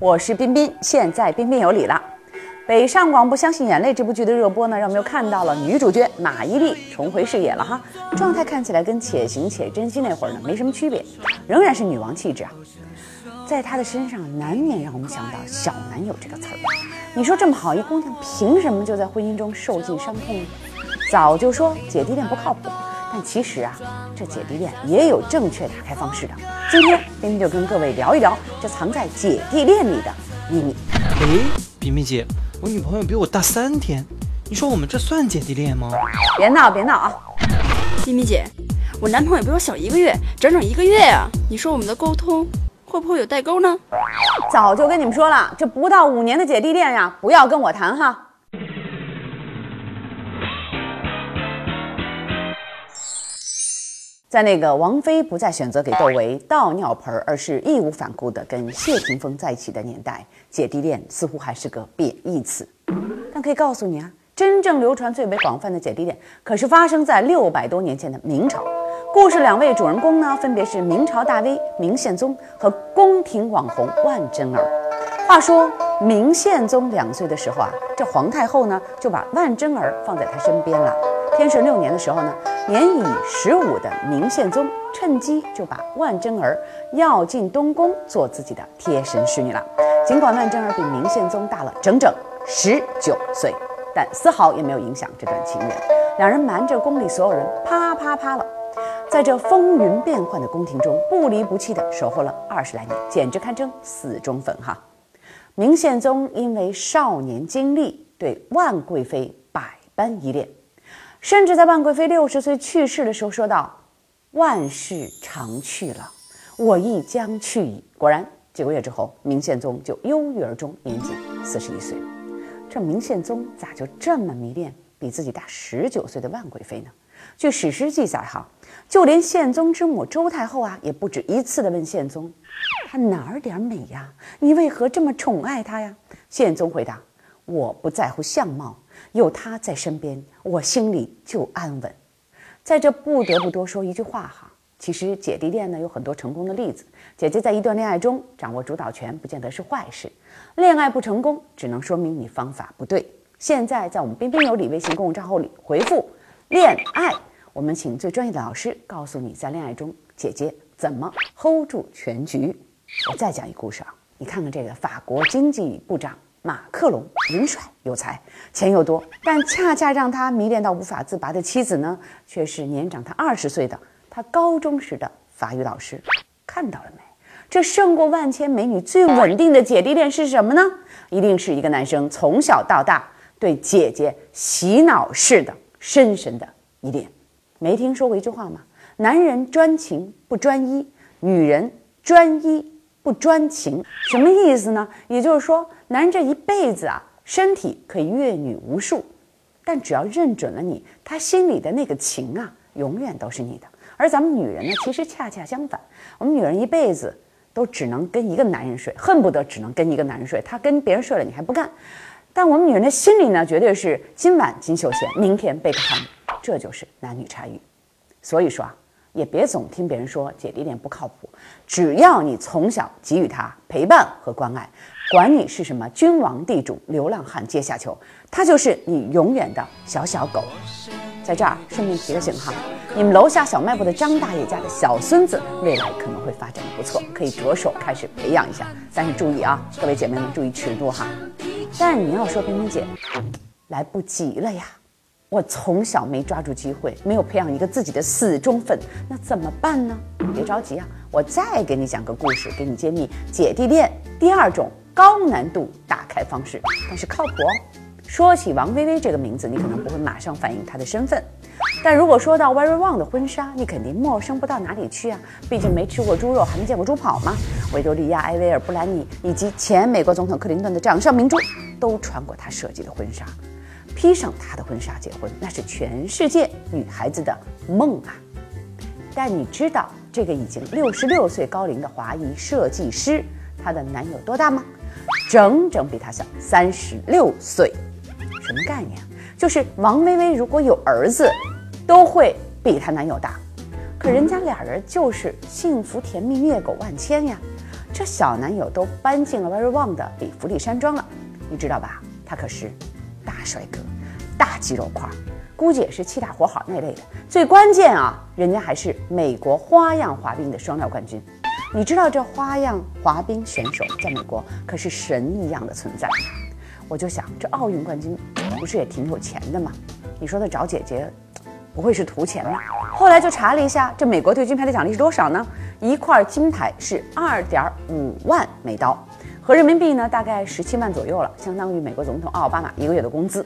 我是彬彬，现在彬彬有礼了。北上广不相信眼泪这部剧的热播呢，让我们又看到了女主角马伊琍重回视野了哈，状态看起来跟且行且珍惜那会儿呢没什么区别，仍然是女王气质啊。在她的身上难免让我们想到“小男友”这个词儿。你说这么好一姑娘，凭什么就在婚姻中受尽伤痛呢？早就说姐弟恋不靠谱，但其实啊，这姐弟恋也有正确打开方式的。今天冰冰就跟各位聊一聊这藏在姐弟恋里的秘密。哎，冰冰姐，我女朋友比我大三天，你说我们这算姐弟恋吗？别闹别闹啊！冰冰姐，我男朋友比我小一个月，整整一个月呀！你说我们的沟通会不会有代沟呢？早就跟你们说了，这不到五年的姐弟恋呀，不要跟我谈哈。在那个王菲不再选择给窦唯倒尿盆，而是义无反顾地跟谢霆锋在一起的年代，姐弟恋似乎还是个贬义词。但可以告诉你啊，真正流传最为广泛的姐弟恋，可是发生在六百多年前的明朝。故事两位主人公呢，分别是明朝大 V 明宪宗和宫廷网红万贞儿。话说明宪宗两岁的时候啊，这皇太后呢就把万贞儿放在他身边了。天顺六年的时候呢，年已十五的明宪宗趁机就把万贞儿要进东宫做自己的贴身侍女了。尽管万贞儿比明宪宗大了整整十九岁，但丝毫也没有影响这段情缘。两人瞒着宫里所有人，啪啪啪了，在这风云变幻的宫廷中，不离不弃地守候了二十来年，简直堪称死忠粉哈。明宪宗因为少年经历，对万贵妃百般依恋。甚至在万贵妃六十岁去世的时候，说道：“万事长去了，我亦将去矣。”果然，几个月之后，明宪宗就忧郁而终，年仅四十一岁。这明宪宗咋就这么迷恋比自己大十九岁的万贵妃呢？据史诗记载，哈，就连宪宗之母周太后啊，也不止一次的问宪宗：“她哪儿点美呀？你为何这么宠爱她呀？”宪宗回答：“我不在乎相貌。”有她在身边，我心里就安稳。在这不得不多说一句话哈，其实姐弟恋呢有很多成功的例子。姐姐在一段恋爱中掌握主导权，不见得是坏事。恋爱不成功，只能说明你方法不对。现在在我们彬彬有礼微信公众账号里回复“恋爱”，我们请最专业的老师告诉你，在恋爱中姐姐怎么 hold 住全局。我再讲一故事啊，你看看这个法国经济部长。马克龙人帅有才，钱又多，但恰恰让他迷恋到无法自拔的妻子呢，却是年长他二十岁的他高中时的法语老师。看到了没？这胜过万千美女最稳定的姐弟恋是什么呢？一定是一个男生从小到大对姐姐洗脑式的深深的疑点。没听说过一句话吗？男人专情不专一，女人专一。不专情什么意思呢？也就是说，男人这一辈子啊，身体可以阅女无数，但只要认准了你，他心里的那个情啊，永远都是你的。而咱们女人呢，其实恰恰相反，我们女人一辈子都只能跟一个男人睡，恨不得只能跟一个男人睡。他跟别人睡了，你还不干。但我们女人的心里呢，绝对是今晚金秀贤，明天贝克汉姆，这就是男女差异。所以说啊。也别总听别人说姐弟恋不靠谱，只要你从小给予他陪伴和关爱，管你是什么君王地主、流浪汉阶下囚，他就是你永远的小小狗。在这儿顺便提个醒哈，你们楼下小卖部的张大爷家的小孙子未来可能会发展的不错，可以着手开始培养一下。但是注意啊，各位姐妹们注意尺度哈。但你要说冰冰姐，来不及了呀。我从小没抓住机会，没有培养一个自己的死忠粉，那怎么办呢？别着急啊，我再给你讲个故事，给你揭秘姐弟恋第二种高难度打开方式，但是靠谱哦。说起王薇薇这个名字，你可能不会马上反应她的身份，但如果说到 Very Wrong 的婚纱，你肯定陌生不到哪里去啊。毕竟没吃过猪肉，还没见过猪跑嘛。维多利亚、埃维尔、布兰妮以及前美国总统克林顿的掌上明珠，都穿过她设计的婚纱。披上她的婚纱结婚，那是全世界女孩子的梦啊！但你知道这个已经六十六岁高龄的华裔设计师，她的男友多大吗？整整比她小三十六岁。什么概念？就是王薇薇如果有儿子，都会比她男友大。可人家俩人就是幸福甜蜜，虐狗万千呀！这小男友都搬进了 Very One 的比弗利山庄了，你知道吧？他可是大帅哥、大肌肉块，估计也是气大活好那类的。最关键啊，人家还是美国花样滑冰的双料冠军。你知道这花样滑冰选手在美国可是神一样的存在。我就想，这奥运冠军不是也挺有钱的吗？你说他找姐姐，不会是图钱吧？后来就查了一下，这美国对金牌的奖励是多少呢？一块金牌是二点五万美刀，合人民币呢大概十七万左右了，相当于美国总统奥巴马一个月的工资。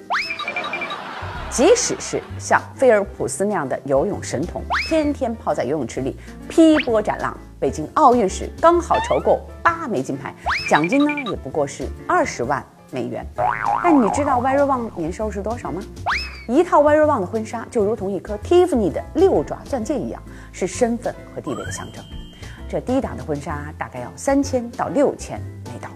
即使是像菲尔普斯那样的游泳神童，天天泡在游泳池里劈波斩浪，北京奥运时刚好筹够八枚金牌，奖金呢也不过是二十万美元。但你知道 Very One 年收入是多少吗？一套 Very One 的婚纱就如同一颗 Tiffany 的六爪钻戒一样，是身份和地位的象征。这低档的婚纱大概要三千到六千美刀，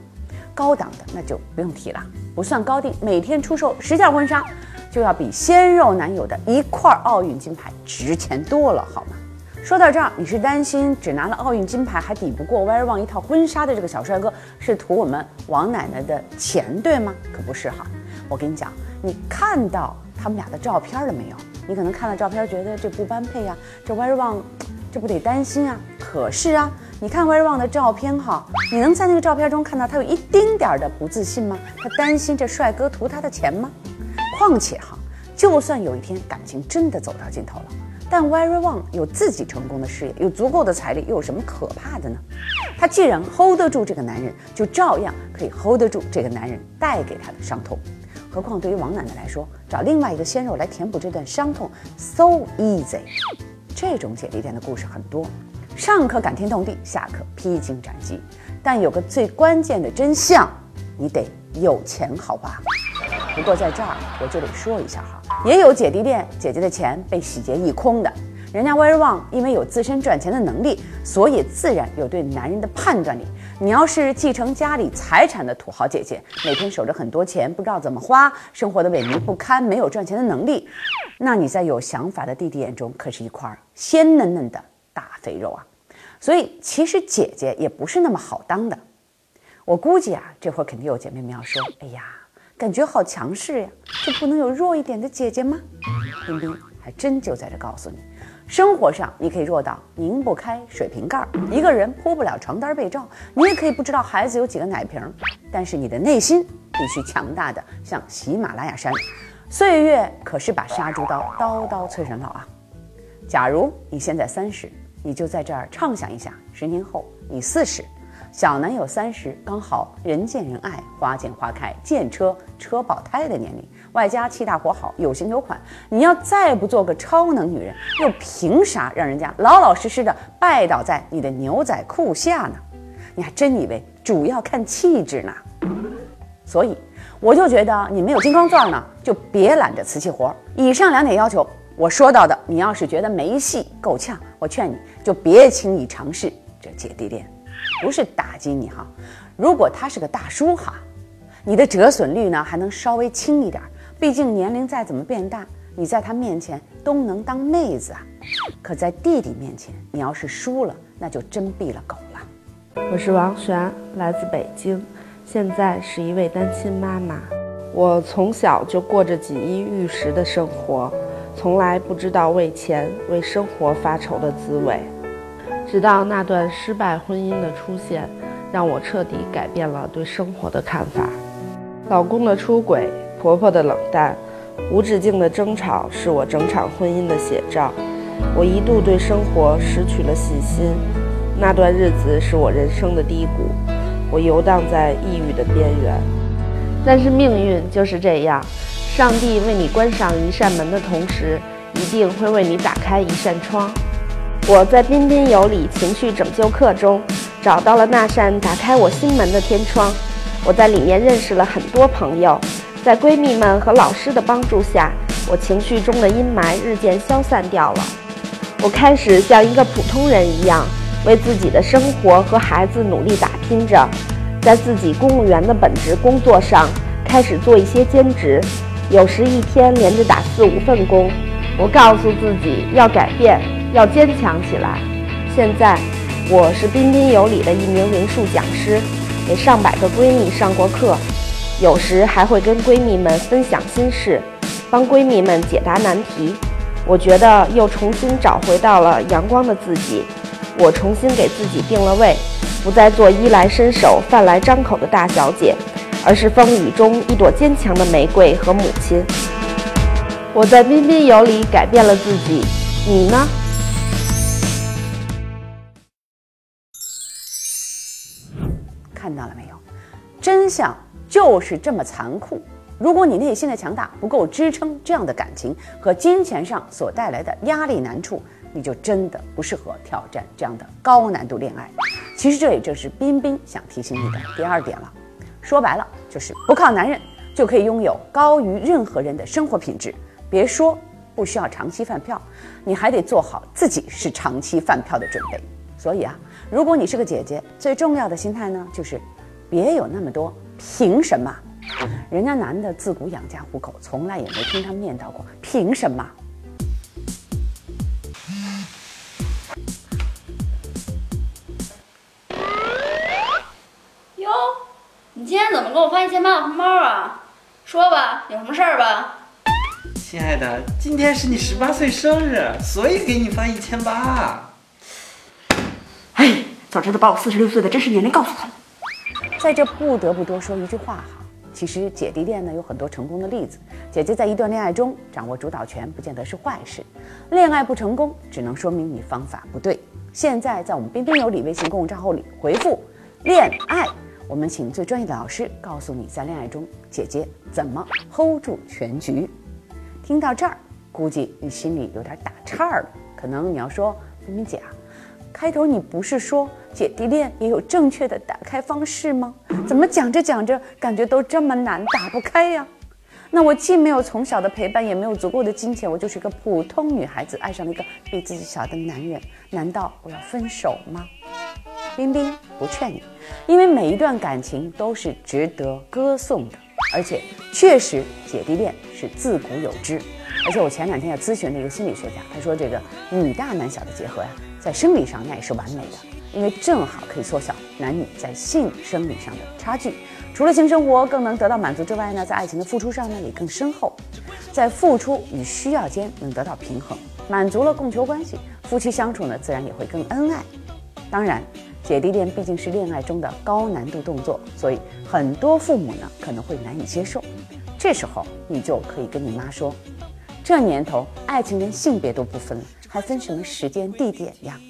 高档的那就不用提了，不算高定，每天出售十件婚纱。就要比鲜肉男友的一块奥运金牌值钱多了，好吗？说到这儿，你是担心只拿了奥运金牌还抵不过 Very One 一套婚纱的这个小帅哥是图我们王奶奶的钱，对吗？可不是哈！我跟你讲，你看到他们俩的照片了没有？你可能看了照片觉得这不般配呀，这 Very One 这不得担心啊？可是啊，你看 Very One 的照片哈，你能在那个照片中看到他有一丁点儿的不自信吗？他担心这帅哥图他的钱吗？况且哈，就算有一天感情真的走到尽头了，但 Very One 有自己成功的事业，有足够的财力，又有什么可怕的呢？他既然 hold 得住这个男人，就照样可以 hold 得住这个男人带给他的伤痛。何况对于王奶奶来说，找另外一个鲜肉来填补这段伤痛，so easy。这种姐弟恋的故事很多，上可感天动地，下可披荆斩棘，但有个最关键的真相，你得有钱，好吧？不过在这儿我就得说一下哈，也有姐弟恋，姐姐的钱被洗劫一空的。人家威尔旺因为有自身赚钱的能力，所以自然有对男人的判断力。你要是继承家里财产的土豪姐姐，每天守着很多钱，不知道怎么花，生活的萎靡不堪，没有赚钱的能力，那你在有想法的弟弟眼中可是一块鲜嫩嫩的大肥肉啊。所以其实姐姐也不是那么好当的。我估计啊，这会儿肯定有姐妹们要说：“哎呀。”感觉好强势呀，就不能有弱一点的姐姐吗？冰冰还真就在这告诉你，生活上你可以弱到拧不开水瓶盖，一个人铺不了床单被罩，你也可以不知道孩子有几个奶瓶，但是你的内心必须强大的像喜马拉雅山。岁月可是把杀猪刀，刀刀催人老啊。假如你现在三十，你就在这儿畅想一下，十年后你四十。小男友三十，刚好人见人爱，花见花开，见车车爆胎的年龄，外加气大活好，有型有款。你要再不做个超能女人，又凭啥让人家老老实实的拜倒在你的牛仔裤下呢？你还真以为主要看气质呢？所以我就觉得你没有金刚钻呢，就别揽着瓷器活。以上两点要求，我说到的，你要是觉得没戏够呛，我劝你就别轻易尝试这姐弟恋。不是打击你哈，如果他是个大叔哈，你的折损率呢还能稍微轻一点，毕竟年龄再怎么变大，你在他面前都能当妹子啊。可在弟弟面前，你要是输了，那就真毙了狗了。我是王璇，来自北京，现在是一位单亲妈妈。我从小就过着锦衣玉食的生活，从来不知道为钱为生活发愁的滋味。直到那段失败婚姻的出现，让我彻底改变了对生活的看法。老公的出轨，婆婆的冷淡，无止境的争吵，是我整场婚姻的写照。我一度对生活失去了信心，那段日子是我人生的低谷，我游荡在抑郁的边缘。但是命运就是这样，上帝为你关上一扇门的同时，一定会为你打开一扇窗。我在彬彬有礼情绪拯救课中找到了那扇打开我心门的天窗，我在里面认识了很多朋友，在闺蜜们和老师的帮助下，我情绪中的阴霾日渐消散掉了。我开始像一个普通人一样，为自己的生活和孩子努力打拼着，在自己公务员的本职工作上开始做一些兼职，有时一天连着打四五份工。我告诉自己要改变。要坚强起来。现在，我是彬彬有礼的一名灵数讲师，给上百个闺蜜上过课，有时还会跟闺蜜们分享心事，帮闺蜜们解答难题。我觉得又重新找回到了阳光的自己，我重新给自己定了位，不再做衣来伸手、饭来张口的大小姐，而是风雨中一朵坚强的玫瑰和母亲。我在彬彬有礼改变了自己，你呢？真相就是这么残酷。如果你内心的强大不够支撑这样的感情和金钱上所带来的压力难处，你就真的不适合挑战这样的高难度恋爱。其实这也正是彬彬想提醒你的第二点了。说白了，就是不靠男人就可以拥有高于任何人的生活品质。别说不需要长期饭票，你还得做好自己是长期饭票的准备。所以啊，如果你是个姐姐，最重要的心态呢，就是别有那么多凭什么。人家男的自古养家糊口，从来也没听他们念叨过凭什么。哟，你今天怎么给我发一千八的红包啊？说吧，有什么事儿吧？亲爱的，今天是你十八岁生日，所以给你发一千八。哎，早知道把我四十六岁的真实年龄告诉他们。在这不得不多说一句话哈，其实姐弟恋呢有很多成功的例子。姐姐在一段恋爱中掌握主导权，不见得是坏事。恋爱不成功，只能说明你方法不对。现在在我们彬彬有礼微信公众账号里回复“恋爱”，我们请最专业的老师告诉你，在恋爱中姐姐怎么 hold 住全局。听到这儿，估计你心里有点打岔了。可能你要说，彬彬姐啊，开头你不是说姐弟恋也有正确的打开方式吗？怎么讲着讲着感觉都这么难打不开呀？那我既没有从小的陪伴，也没有足够的金钱，我就是一个普通女孩子，爱上了一个比自己小的男人，难道我要分手吗？冰冰不劝你，因为每一段感情都是值得歌颂的。而且确实，姐弟恋是自古有之。而且我前两天也咨询了一个心理学家，他说这个女大男小的结合呀，在生理上那也是完美的，因为正好可以缩小男女在性生理上的差距。除了性生活更能得到满足之外呢，在爱情的付出上呢也更深厚，在付出与需要间能得到平衡，满足了供求关系，夫妻相处呢自然也会更恩爱。当然。姐弟恋毕竟是恋爱中的高难度动作，所以很多父母呢可能会难以接受。这时候你就可以跟你妈说：“这年头爱情连性别都不分了，还分什么时间地点呀？”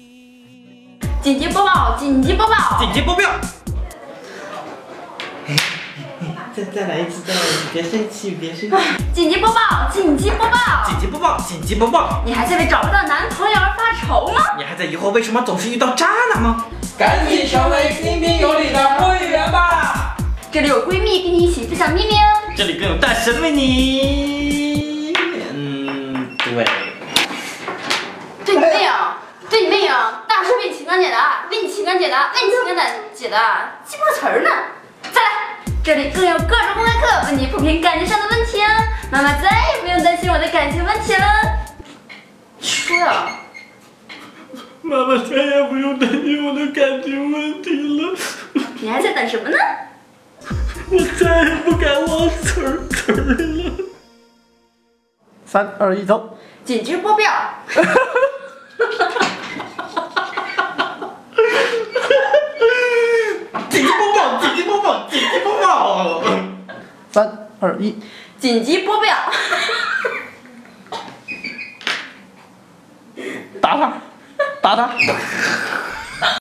紧急播报！紧急播报！紧急播报！再再来一次，再来一次，别生气，别生气！紧急播报！紧急播报！紧急播报！紧急播报！你还在为找不到男朋友而发愁吗？你还在疑惑为什么总是遇到渣男吗？赶紧成为彬彬有礼的会员吧！这里有闺蜜跟你一起分享秘密哦。这里更有大神为你。嗯，对。对你妹啊！对你妹啊！大师为你情感解答，为你情感解答，为你情感解解答，记不住词儿呢。再来，这里更有各种公开课，为你铺平感情上的问题啊！妈妈再也不用担心我的感情问题了。说呀。妈妈再也不用担心我的感情问题了。你还在等什么呢？我再也不敢忘词儿词儿了。三二一，走！紧急播报！紧急播报！紧急播报！紧急播报！三二一，紧急播报！打他！打他！